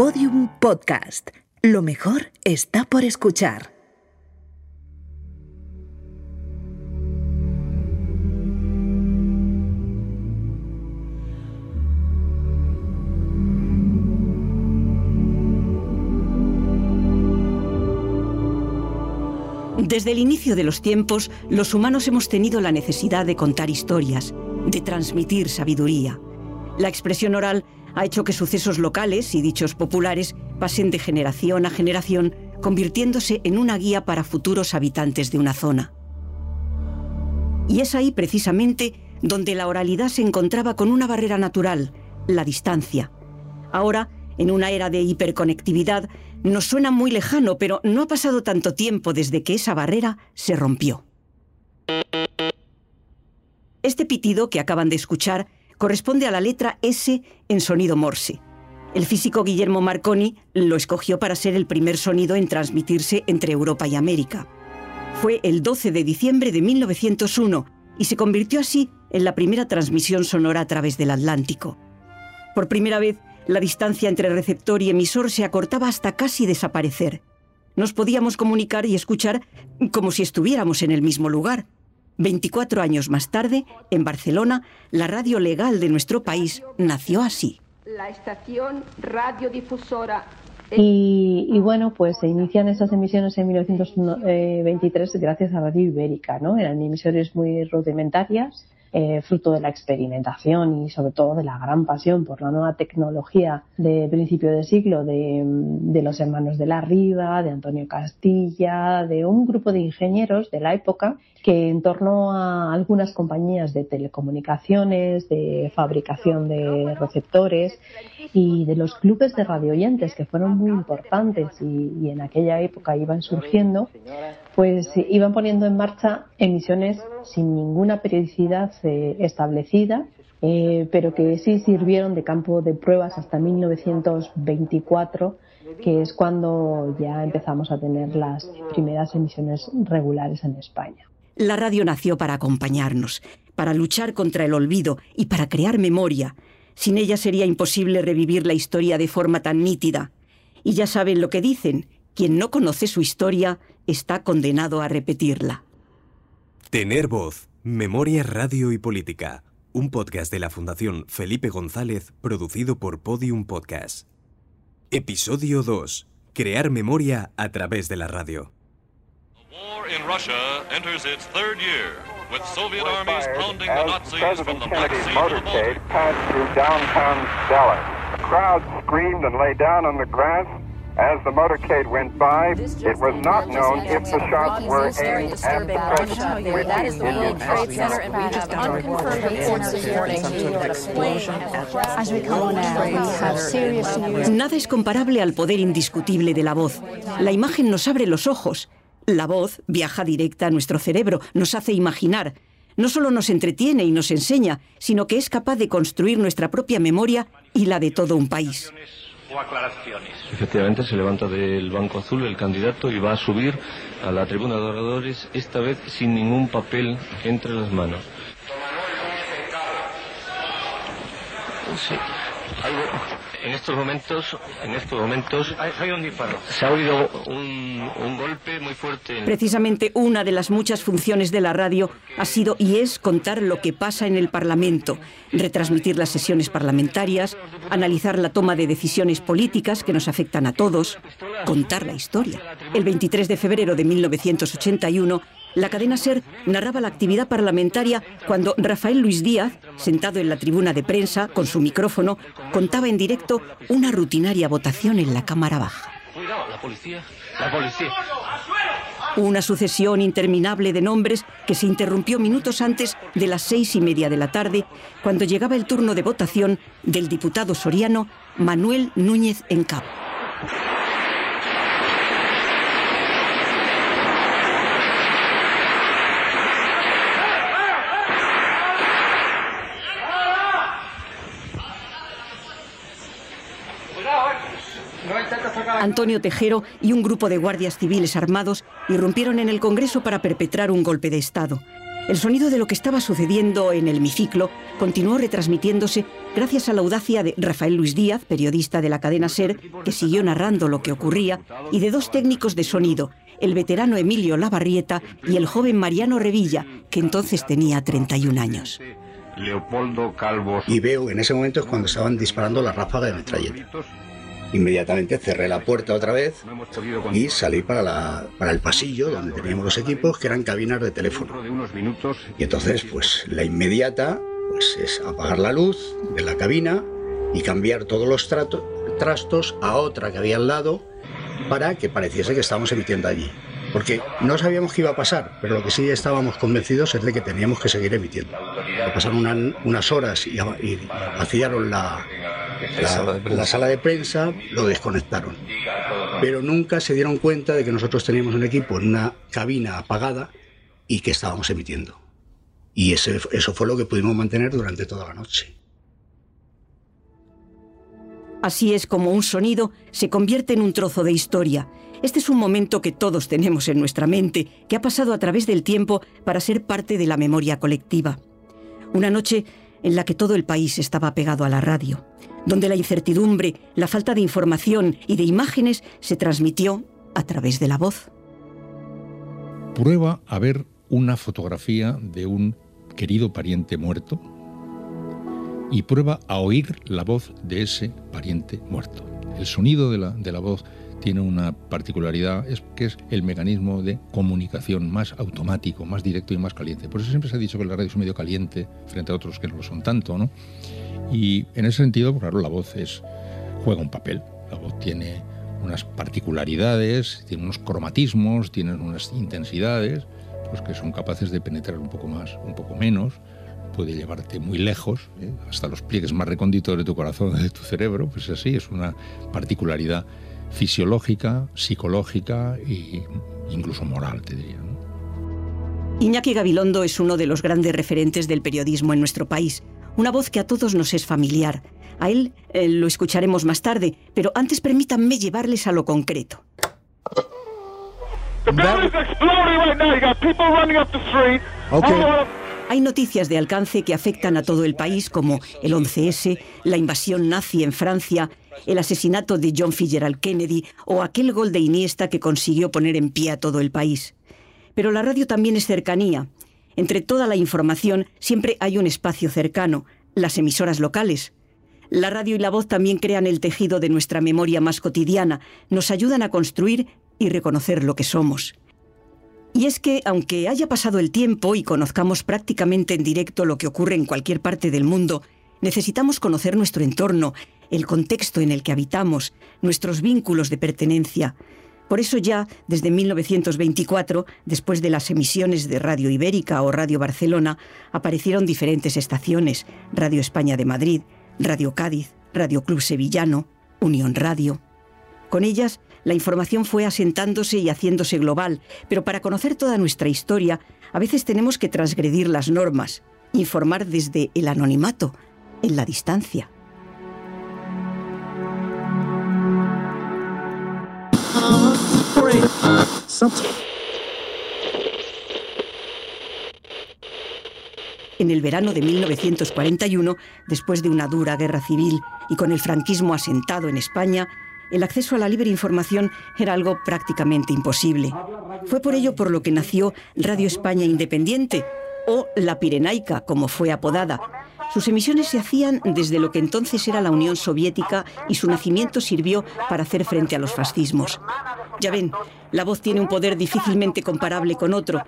Podium Podcast. Lo mejor está por escuchar. Desde el inicio de los tiempos, los humanos hemos tenido la necesidad de contar historias, de transmitir sabiduría. La expresión oral ha hecho que sucesos locales y dichos populares pasen de generación a generación, convirtiéndose en una guía para futuros habitantes de una zona. Y es ahí precisamente donde la oralidad se encontraba con una barrera natural, la distancia. Ahora, en una era de hiperconectividad, nos suena muy lejano, pero no ha pasado tanto tiempo desde que esa barrera se rompió. Este pitido que acaban de escuchar corresponde a la letra S en sonido Morse. El físico Guillermo Marconi lo escogió para ser el primer sonido en transmitirse entre Europa y América. Fue el 12 de diciembre de 1901 y se convirtió así en la primera transmisión sonora a través del Atlántico. Por primera vez, la distancia entre receptor y emisor se acortaba hasta casi desaparecer. Nos podíamos comunicar y escuchar como si estuviéramos en el mismo lugar. 24 años más tarde, en Barcelona, la radio legal de nuestro país nació así. La estación radiodifusora y, y, bueno, pues se inician esas emisiones en 1923 gracias a Radio Ibérica, ¿no? Eran emisiones muy rudimentarias eh, fruto de la experimentación y sobre todo de la gran pasión por la nueva tecnología de principio de siglo de, de los hermanos de la Riva, de Antonio Castilla, de un grupo de ingenieros de la época que en torno a algunas compañías de telecomunicaciones, de fabricación de receptores y de los clubes de radioyentes que fueron muy importantes y, en aquella época iban surgiendo, pues iban poniendo en marcha emisiones sin ninguna periodicidad eh, establecida, eh, pero que sí sirvieron de campo de pruebas hasta 1924, que es cuando ya empezamos a tener las primeras emisiones regulares en España. La radio nació para acompañarnos, para luchar contra el olvido y para crear memoria. Sin ella sería imposible revivir la historia de forma tan nítida. Y ya saben lo que dicen, quien no conoce su historia está condenado a repetirla. Tener voz, memoria, radio y política. Un podcast de la Fundación Felipe González, producido por Podium Podcast. Episodio 2. Crear memoria a través de la radio. War in Russia enters its third year, with Soviet armies pounding the Nazis from the Black Sea to the Baltic. passed through downtown Dallas. The crowd screamed and lay down on the grass. As the motorcade went by, it was not known if the shots were aimed at the president, which That is the World Trade Center, and we have unconfirmed reports this morning to explain As we come on air, we have serious news. Nada es comparable al poder indiscutible de la voz. La imagen nos abre los ojos. La voz viaja directa a nuestro cerebro, nos hace imaginar. No solo nos entretiene y nos enseña, sino que es capaz de construir nuestra propia memoria y la de todo un país. O aclaraciones. Efectivamente, se levanta del banco azul el candidato y va a subir a la tribuna de oradores, esta vez sin ningún papel entre las manos. Sí. Algo, en estos momentos, en estos momentos, Hay un disparo. se ha oído un, un golpe muy fuerte. en- Precisamente una de las muchas funciones de la radio ha sido y es contar lo que pasa en el Parlamento, retransmitir las sesiones parlamentarias, analizar la toma de decisiones políticas que nos afectan a todos, contar la historia. El 23 de febrero de 1981, la cadena SER narraba la actividad parlamentaria cuando Rafael Luis Díaz, sentado en la tribuna de prensa con su micrófono, contaba en directo una rutinaria votación en la Cámara Baja. Cuidado, la policía, la policía. Una sucesión interminable de nombres que se interrumpió minutos antes de las seis y media de la tarde, cuando llegaba el turno de votación del diputado soriano Manuel Núñez Encap. Antonio Tejero y un grupo de guardias civiles armados irrumpieron en el Congreso para perpetrar un golpe de Estado. El sonido de lo que estaba sucediendo en el hemiciclo continuó retransmitiéndose gracias a la audacia de Rafael Luis Díaz, periodista de la cadena SER, que siguió narrando lo que ocurría, y de dos técnicos de sonido, el veterano Emilio Lavarrieta y el joven Mariano Revilla, que entonces tenía 31 años. Leopoldo Calvo. Y veo en ese momento es cuando estaban disparando la ráfaga de metralleta. Inmediatamente cerré la puerta otra vez y salí para, la, para el pasillo donde teníamos los equipos que eran cabinas de teléfono. Y entonces, pues la inmediata pues, es apagar la luz de la cabina y cambiar todos los trastos a otra que había al lado para que pareciese que estábamos emitiendo allí. Porque no sabíamos qué iba a pasar, pero lo que sí estábamos convencidos es de que teníamos que seguir emitiendo. Pasaron unas horas y, y vaciaron la, la, sala de prensa lo desconectaron. Pero nunca se dieron cuenta de que nosotros teníamos un equipo en una cabina apagada y que estábamos emitiendo. Y ese, eso fue lo que pudimos mantener durante toda la noche. Así es como un sonido se convierte en un trozo de historia. Este es un momento que todos tenemos en nuestra mente, que ha pasado a través del tiempo para ser parte de la memoria colectiva. Una noche en la que todo el país estaba pegado a la radio donde la incertidumbre, la falta de información y de imágenes se transmitió a través de la voz. Prueba a ver una fotografía de un querido pariente muerto y prueba a oír la voz de ese pariente muerto. El sonido de la, de la voz tiene una particularidad, es que es el mecanismo de comunicación más automático, más directo y más caliente. Por eso siempre se ha dicho que la radio es un medio caliente frente a otros que no lo son tanto, ¿no? Y en ese sentido, pues, claro, la voz juega un papel. La voz tiene unas particularidades, tiene unos cromatismos, tiene unas intensidades, pues que son capaces de penetrar un poco más, un poco menos, puede llevarte muy lejos, ¿eh? hasta los pliegues más recónditos de tu corazón, de tu cerebro, pues así, es una particularidad fisiológica, psicológica e incluso moral, te diría. Iñaki Gabilondo es uno de los grandes referentes del periodismo en nuestro país una voz que a todos nos es familiar. A él eh, lo escucharemos más tarde, pero antes permítanme llevarles a lo concreto. Hay noticias de alcance que afectan a todo el país, como el 11S, la invasión nazi en Francia, el asesinato de John Fitzgerald Kennedy o aquel gol de Iniesta que consiguió poner en pie a todo el país. Pero la radio también es cercanía, entre toda la información siempre hay un espacio cercano, las emisoras locales. La radio y la voz también crean el tejido de nuestra memoria más cotidiana, nos ayudan a construir y reconocer lo que somos. Y es que, aunque haya pasado el tiempo y conozcamos prácticamente en directo lo que ocurre en cualquier parte del mundo, necesitamos conocer nuestro entorno, el contexto en el que habitamos, nuestros vínculos de pertenencia, por eso ya, desde 1924, después de las emisiones de Radio Ibérica o Radio Barcelona, aparecieron diferentes estaciones, Radio España de Madrid, Radio Cádiz, Radio Club Sevillano, Unión Radio. Con ellas, la información fue asentándose y haciéndose global, pero para conocer toda nuestra historia, a veces tenemos que transgredir las normas, informar desde el anonimato, en la distancia. En el verano de 1941, después de una dura guerra civil y con el franquismo asentado en España, el acceso a la libre información era algo prácticamente imposible. Fue por ello por lo que nació Radio España Independiente, o La Pirenaica, como fue apodada, sus emisiones se hacían desde lo que entonces era la Unión Soviética y su nacimiento sirvió para hacer frente a los fascismos. Ya ven, la voz tiene un poder difícilmente comparable con otro.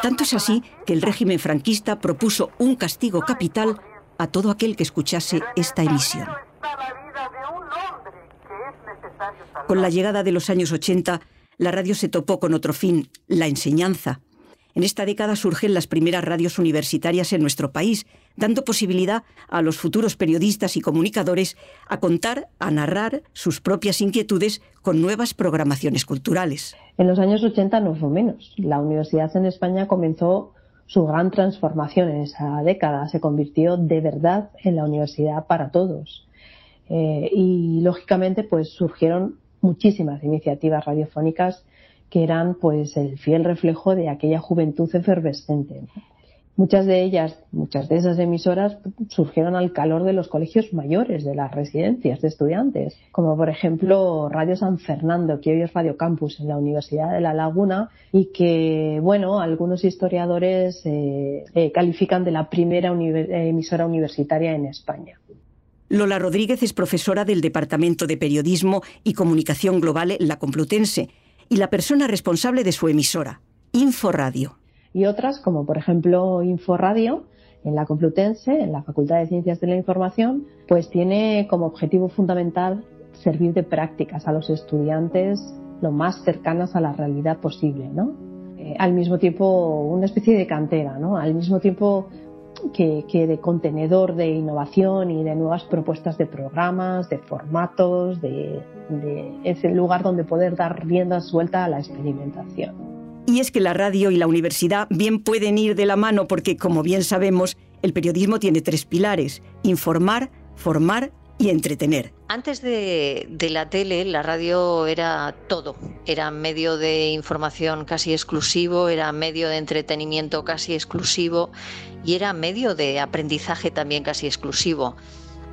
Tanto es así que el régimen franquista propuso un castigo capital a todo aquel que escuchase esta emisión. Con la llegada de los años 80, la radio se topó con otro fin, la enseñanza. En esta década surgen las primeras radios universitarias en nuestro país, dando posibilidad a los futuros periodistas y comunicadores a contar, a narrar sus propias inquietudes con nuevas programaciones culturales. En los años 80 no fue menos. La universidad en España comenzó su gran transformación en esa década. Se convirtió de verdad en la universidad para todos. Eh, y lógicamente pues surgieron muchísimas iniciativas radiofónicas que eran pues el fiel reflejo de aquella juventud efervescente. Muchas de ellas, muchas de esas emisoras surgieron al calor de los colegios mayores, de las residencias de estudiantes, como por ejemplo Radio San Fernando, que hoy es Radio Campus en la Universidad de La Laguna y que, bueno, algunos historiadores eh, eh, califican de la primera emisora universitaria en España. Lola Rodríguez es profesora del Departamento de Periodismo y Comunicación Global la Complutense y la persona responsable de su emisora, Inforadio y otras como por ejemplo Inforadio en la Complutense, en la Facultad de Ciencias de la Información, pues tiene como objetivo fundamental servir de prácticas a los estudiantes lo más cercanas a la realidad posible, ¿no? Eh, al mismo tiempo una especie de cantera, ¿no? Al mismo tiempo que, de contenedor de innovación y de nuevas propuestas de programas, de formatos, de ese lugar donde poder dar rienda suelta a la experimentación. Y es que la radio y la universidad bien pueden ir de la mano porque, como bien sabemos, el periodismo tiene tres pilares, informar, formar y entretener. Antes de, la tele, la radio era todo. Era medio de información casi exclusivo, era medio de entretenimiento casi exclusivo y era medio de aprendizaje también casi exclusivo.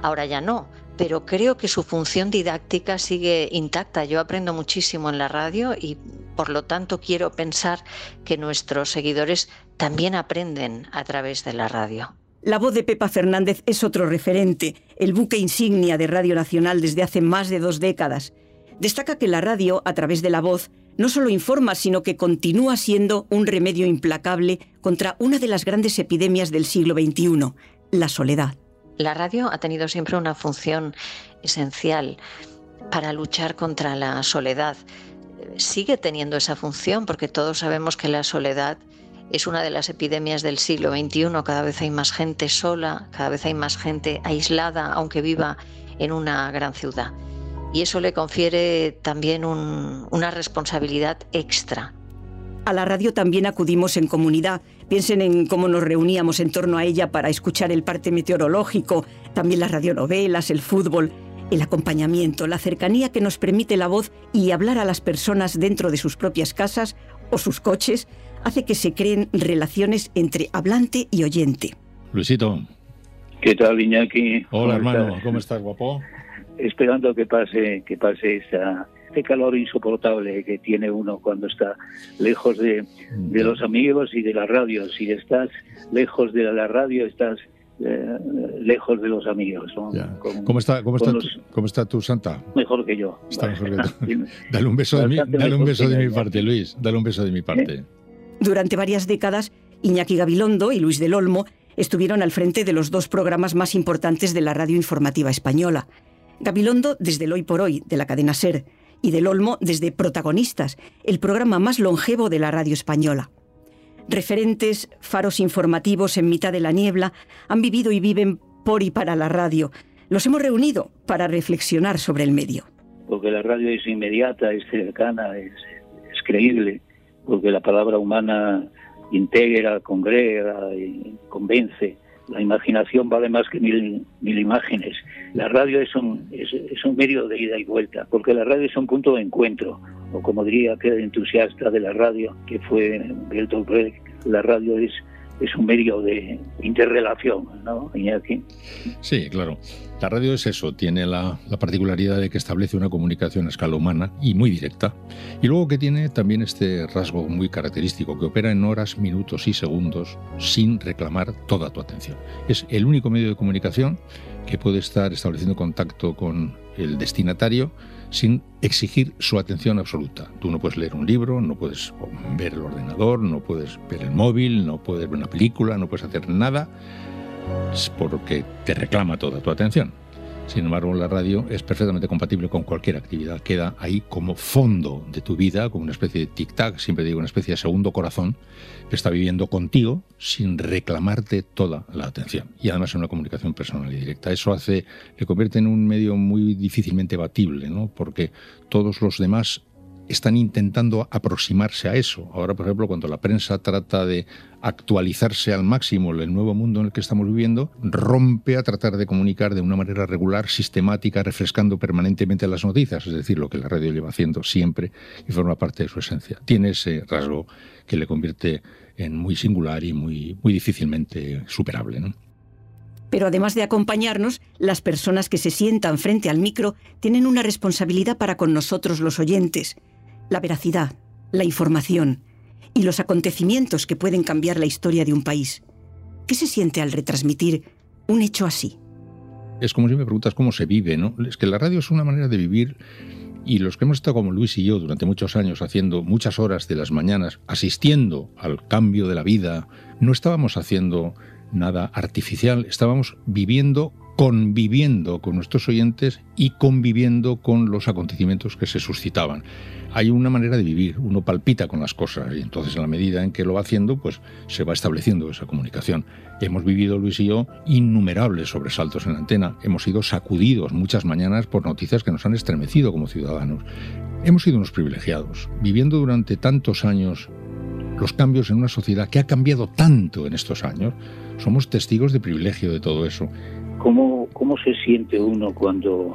Ahora ya no pero creo que su función didáctica sigue intacta. Yo aprendo muchísimo en la radio y por lo tanto quiero pensar que nuestros seguidores también aprenden a través de la radio. La voz de Pepa Fernández es otro referente, el buque insignia de Radio Nacional desde hace más de dos décadas. Destaca que la radio, a través de la voz, no solo informa, sino que continúa siendo un remedio implacable contra una de las grandes epidemias del siglo XXI, la soledad. La radio ha tenido siempre una función esencial para luchar contra la soledad. Sigue teniendo esa función porque todos sabemos que la soledad es una de las epidemias del siglo XXI. Cada vez hay más gente sola, cada vez hay más gente aislada, aunque viva en una gran ciudad. Y eso le confiere también una responsabilidad extra. A la radio también acudimos en comunidad Piensen en cómo nos reuníamos en torno a ella para escuchar el parte meteorológico, también las radionovelas, el fútbol, el acompañamiento, la cercanía que nos permite la voz y hablar a las personas dentro de sus propias casas o sus coches hace que se creen relaciones entre hablante y oyente. Luisito. ¿Qué tal, Iñaki? Hola, hermano. ¿Cómo estás, guapo? Esperando que pase, que pase esta este calor insoportable que tiene uno cuando está lejos de, los amigos y de la radio. Si estás lejos de la radio, estás eh, lejos de los amigos. ¿Cómo, está, cómo, está tu, ¿Cómo está tu santa? Mejor que yo. Está mejor que tú. dale un beso, de mi, dale un beso de mi parte, Luis. Dale un beso de mi parte. Durante varias décadas, Iñaki Gabilondo y Luis del Olmo estuvieron al frente de los dos programas más importantes de la radio informativa española. Gabilondo desde el Hoy por Hoy, de la cadena SER, y del Olmo desde Protagonistas, el programa más longevo de la radio española. Referentes, faros informativos en mitad de la niebla, han vivido y viven por y para la radio. Los hemos reunido para reflexionar sobre el medio. Porque la radio es inmediata, es cercana, es, es creíble, porque la palabra humana integra, congrega, y convence la imaginación vale más que mil, mil imágenes. La radio es un, es, un medio de ida y vuelta, porque la radio es un punto de encuentro, o como diría aquel entusiasta de la radio, que fue Bertolt Brecht, la radio es es un medio de interrelación, ¿no, Iñaki? Sí, claro. La radio es eso, tiene la, particularidad de que establece una comunicación a escala humana y muy directa. Y luego que tiene también este rasgo muy característico, que opera en horas, minutos y segundos sin reclamar toda tu atención. Es el único medio de comunicación que puede estar estableciendo contacto con el destinatario sin exigir su atención absoluta. Tú no puedes leer un libro, no puedes ver el ordenador, no puedes ver el móvil, no puedes ver una película, no puedes hacer nada porque te reclama toda tu atención. Sin embargo, la radio es perfectamente compatible con cualquier actividad. Queda ahí como fondo de tu vida, como una especie de tic-tac, siempre digo, una especie de segundo corazón, que está viviendo contigo sin reclamarte toda la atención. Y además es una comunicación personal y directa. Eso hace, le convierte en un medio muy difícilmente batible, ¿no? porque todos los demás están intentando aproximarse a eso. Ahora, por ejemplo, cuando la prensa trata de actualizarse al máximo el nuevo mundo en el que estamos viviendo, rompe a tratar de comunicar de una manera regular, sistemática, refrescando permanentemente las noticias, es decir, lo que la radio lleva haciendo siempre y forma parte de su esencia. Tiene ese rasgo que le convierte en muy singular y muy, muy difícilmente superable. Pero además de acompañarnos, las personas que se sientan frente al micro tienen una responsabilidad para con nosotros los oyentes. La veracidad, la información y los acontecimientos que pueden cambiar la historia de un país. ¿Qué se siente al retransmitir un hecho así? Es como si me preguntas cómo se vive, ¿no? Es que la radio es una manera de vivir y los que hemos estado como Luis y yo durante muchos años haciendo muchas horas de las mañanas, asistiendo al cambio de la vida, no estábamos haciendo nada artificial, estábamos viviendo, conviviendo con nuestros oyentes y conviviendo con los acontecimientos que se suscitaban. Hay una manera de vivir, uno palpita con las cosas y entonces en la medida en que lo va haciendo, pues se va estableciendo esa comunicación. Hemos vivido, Luis y yo, innumerables sobresaltos en la antena, hemos sido sacudidos muchas mañanas por noticias que nos han estremecido como ciudadanos. Hemos sido unos privilegiados, viviendo durante tantos años los cambios en una sociedad que ha cambiado tanto en estos años, somos testigos de privilegio de todo eso. ¿Cómo, cómo se siente uno cuando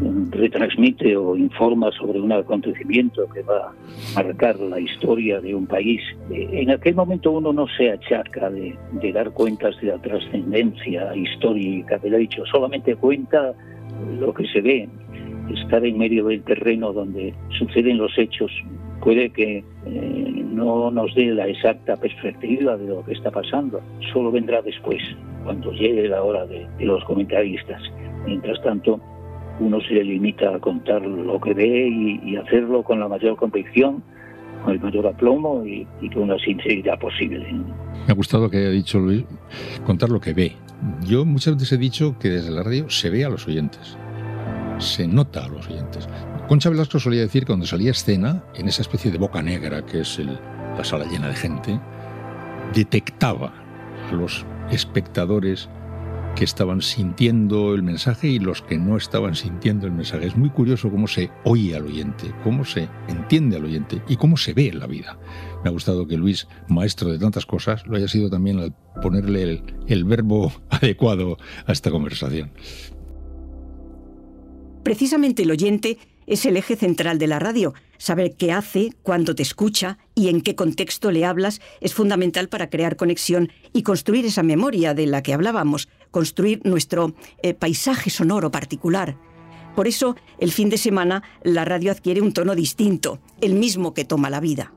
mm, retransmite o informa sobre un acontecimiento que va a marcar la historia de un país. Eh, en aquel momento uno no se achaca de, de dar cuentas de la trascendencia histórica del hecho, solamente cuenta lo que se ve, estar en medio del terreno donde suceden los hechos puede que eh, no nos dé la exacta perspectiva de lo que está pasando, solo vendrá después, cuando llegue la hora de, los comentaristas. Mientras tanto, uno se limita a contar lo que ve y, hacerlo con la mayor convicción, con el mayor aplomo y, y, con la sinceridad posible. Me ha gustado que haya dicho Luis, contar lo que ve. Yo muchas veces he dicho que desde la radio se ve a los oyentes, se nota a los oyentes. Concha Velasco solía decir que cuando salía escena, en esa especie de boca negra que es la sala llena de gente, detectaba a los espectadores que estaban sintiendo el mensaje y los que no estaban sintiendo el mensaje. Es muy curioso cómo se oye al oyente, cómo se entiende al oyente y cómo se ve en la vida. Me ha gustado que Luis, maestro de tantas cosas, lo haya sido también al ponerle el, el verbo adecuado a esta conversación. Precisamente el oyente es el eje central de la radio. Saber qué hace, cuándo te escucha y en qué contexto le hablas es fundamental para crear conexión y construir esa memoria de la que hablábamos, construir nuestro eh, paisaje sonoro particular. Por eso, el fin de semana, la radio adquiere un tono distinto, el mismo que toma la vida.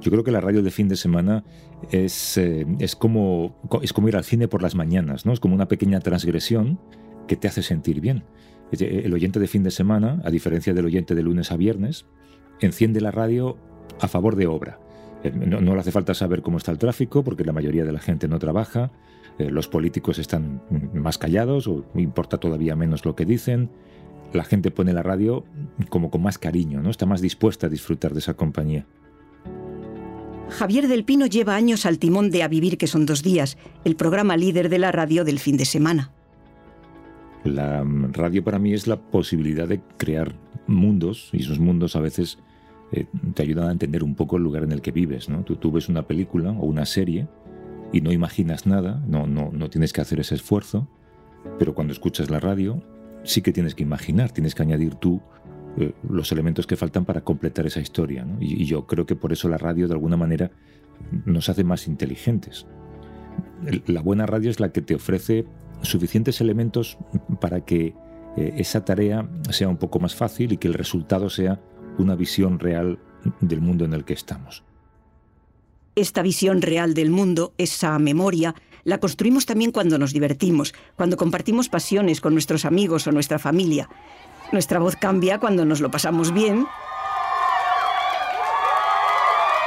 Yo creo que la radio de fin de semana es, eh, es, como, es como ir al cine por las mañanas, ¿no? Es como una pequeña transgresión que te hace sentir bien. El oyente de fin de semana, a diferencia del oyente de lunes a viernes, enciende la radio a favor de obra. Eh, no, le hace falta saber cómo está el tráfico, porque la mayoría de la gente no trabaja, eh, los políticos están más callados o importa todavía menos lo que dicen. La gente pone la radio como con más cariño, ¿no? está más dispuesta a disfrutar de esa compañía. Javier del Pino lleva años al timón de A Vivir que son dos días, el programa líder de la radio del fin de semana. La radio para mí es la posibilidad de crear mundos y esos mundos a veces eh, te ayudan a entender un poco el lugar en el que vives. ¿no? Tú, tú, ves una película o una serie y no imaginas nada, no, no, no tienes que hacer ese esfuerzo, pero cuando escuchas la radio sí que tienes que imaginar, tienes que añadir tú eh, los elementos que faltan para completar esa historia. y yo creo que por eso la radio de alguna manera nos hace más inteligentes. La buena radio es la que te ofrece suficientes elementos para que eh, esa tarea sea un poco más fácil y que el resultado sea una visión real del mundo en el que estamos. Esta visión real del mundo, esa memoria, la construimos también cuando nos divertimos, cuando compartimos pasiones con nuestros amigos o nuestra familia. Nuestra voz cambia cuando nos lo pasamos bien,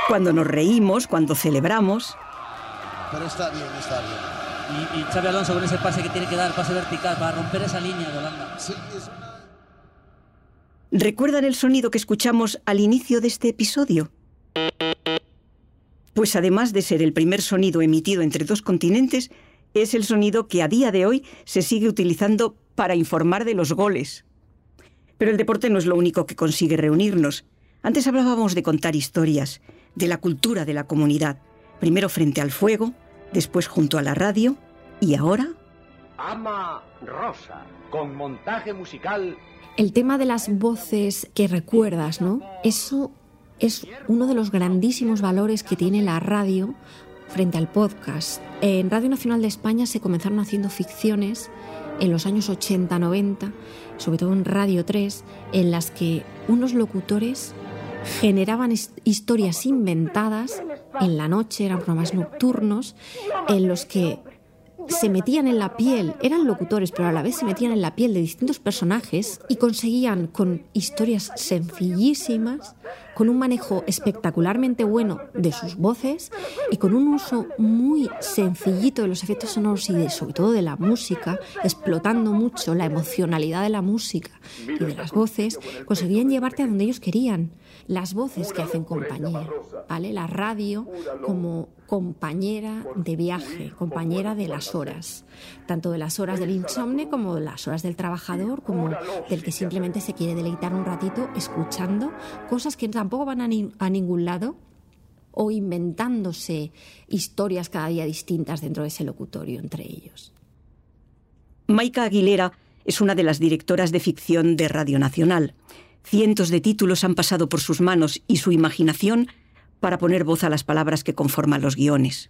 cuando nos reímos, cuando celebramos. Pero está bien, está bien y, Xavi Alonso con ese pase que tiene que dar, pase vertical para romper esa línea de Holanda. ¿Recuerdan el sonido que escuchamos al inicio de este episodio? Pues además de ser el primer sonido emitido entre dos continentes, es el sonido que a día de hoy se sigue utilizando para informar de los goles. Pero el deporte no es lo único que consigue reunirnos. Antes hablábamos de contar historias, de la cultura de la comunidad, primero frente al fuego, después junto a la radio y ahora... Ama Rosa, con montaje musical. El tema de las voces que recuerdas, ¿no? Eso es uno de los grandísimos valores que tiene la radio frente al podcast. En Radio Nacional de España se comenzaron haciendo ficciones en los años 80-90, sobre todo en Radio 3, en las que unos locutores generaban historias inventadas en la noche, eran programas nocturnos, en los que se metían en la piel, eran locutores, pero a la vez se metían en la piel de distintos personajes y conseguían con historias sencillísimas, con un manejo espectacularmente bueno de sus voces y con un uso muy sencillito de los efectos sonoros y de, sobre todo de la música, explotando mucho la emocionalidad de la música y de las voces, conseguían llevarte a donde ellos querían. Las voces que hacen compañía, ¿vale? La radio como compañera de viaje, compañera de las horas, tanto de las horas del insomnio como de las horas del trabajador, como del que simplemente se quiere deleitar un ratito escuchando cosas que tampoco van a, a ningún lado o inventándose historias cada día distintas dentro de ese locutorio entre ellos. Maika Aguilera es una de las directoras de ficción de Radio Nacional. Cientos de títulos han pasado por sus manos y su imaginación para poner voz a las palabras que conforman los guiones.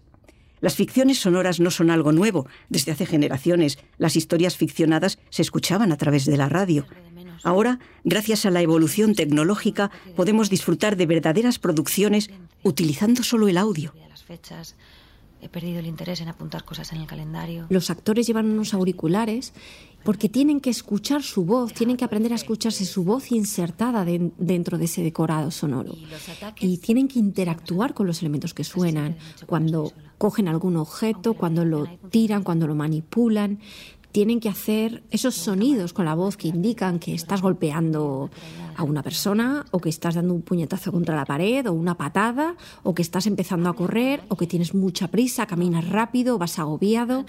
Las ficciones sonoras no son algo nuevo. Desde hace generaciones, las historias ficcionadas se escuchaban a través de la radio. Ahora, gracias a la evolución tecnológica, podemos disfrutar de verdaderas producciones utilizando solo el audio. He perdido el interés en apuntar cosas en el calendario. Los actores llevan unos auriculares porque tienen que escuchar su voz, tienen que aprender a escucharse su voz insertada dentro de ese decorado sonoro. Y tienen que interactuar con los elementos que suenan, cuando cogen algún objeto, cuando lo tiran, cuando lo manipulan. Tienen que hacer esos sonidos con la voz que indican que estás golpeando a una persona o que estás dando un puñetazo contra la pared o una patada o que estás empezando a correr o que tienes mucha prisa, caminas rápido, vas agobiado.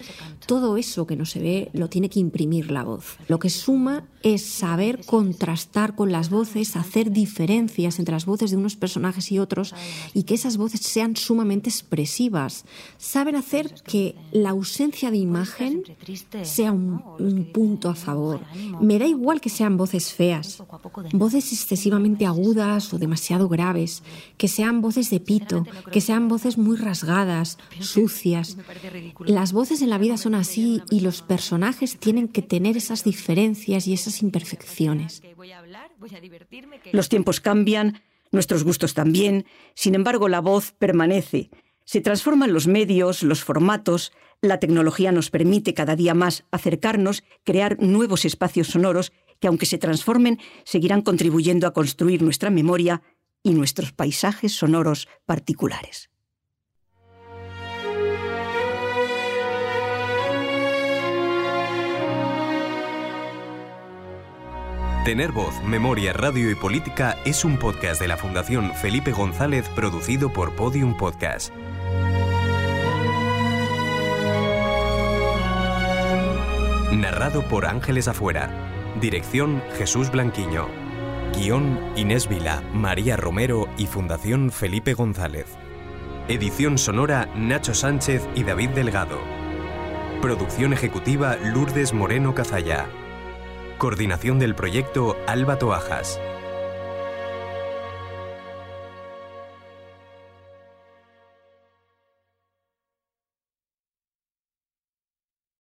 Todo eso que no se ve lo tiene que imprimir la voz. Lo que suma es saber contrastar con las voces, hacer diferencias entre las voces de unos personajes y otros y que esas voces sean sumamente expresivas. Saben hacer que la ausencia de imagen sea un, un punto a favor. Me da igual que sean voces feas, voces excesivamente agudas o demasiado graves, que sean voces de pito, que sean voces muy rasgadas, sucias. Las voces en la vida son así y los personajes tienen que tener esas diferencias y esas imperfecciones. Los tiempos cambian, nuestros gustos también, sin embargo la voz permanece. Se transforman los medios, los formatos, la tecnología nos permite cada día más acercarnos, crear nuevos espacios sonoros que aunque se transformen, seguirán contribuyendo a construir nuestra memoria y nuestros paisajes sonoros particulares. Tener voz, memoria, radio y política es un podcast de la Fundación Felipe González producido por Podium Podcast. Narrado por Ángeles Afuera. Dirección Jesús Blanquiño. Guión Inés Vila, María Romero y Fundación Felipe González. Edición sonora Nacho Sánchez y David Delgado. Producción ejecutiva Lourdes Moreno Cazalla. Coordinación del proyecto Alba Toajas.